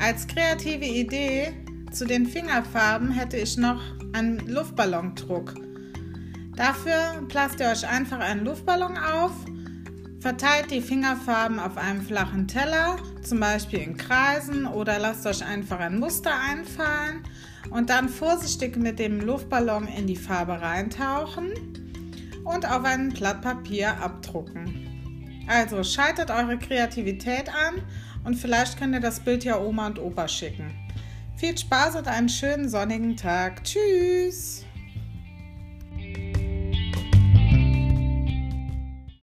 als kreative Idee zu den Fingerfarben hätte ich noch einen Luftballondruck. Dafür plasst ihr euch einfach einen Luftballon auf, verteilt die Fingerfarben auf einem flachen Teller, zum Beispiel in Kreisen oder lasst euch einfach ein Muster einfallen und dann vorsichtig mit dem Luftballon in die Farbe reintauchen und auf ein Blatt Papier abdrucken. Also schaltet eure Kreativität an und vielleicht könnt ihr das Bild ja Oma und Opa schicken. Viel Spaß und einen schönen sonnigen Tag. Tschüss!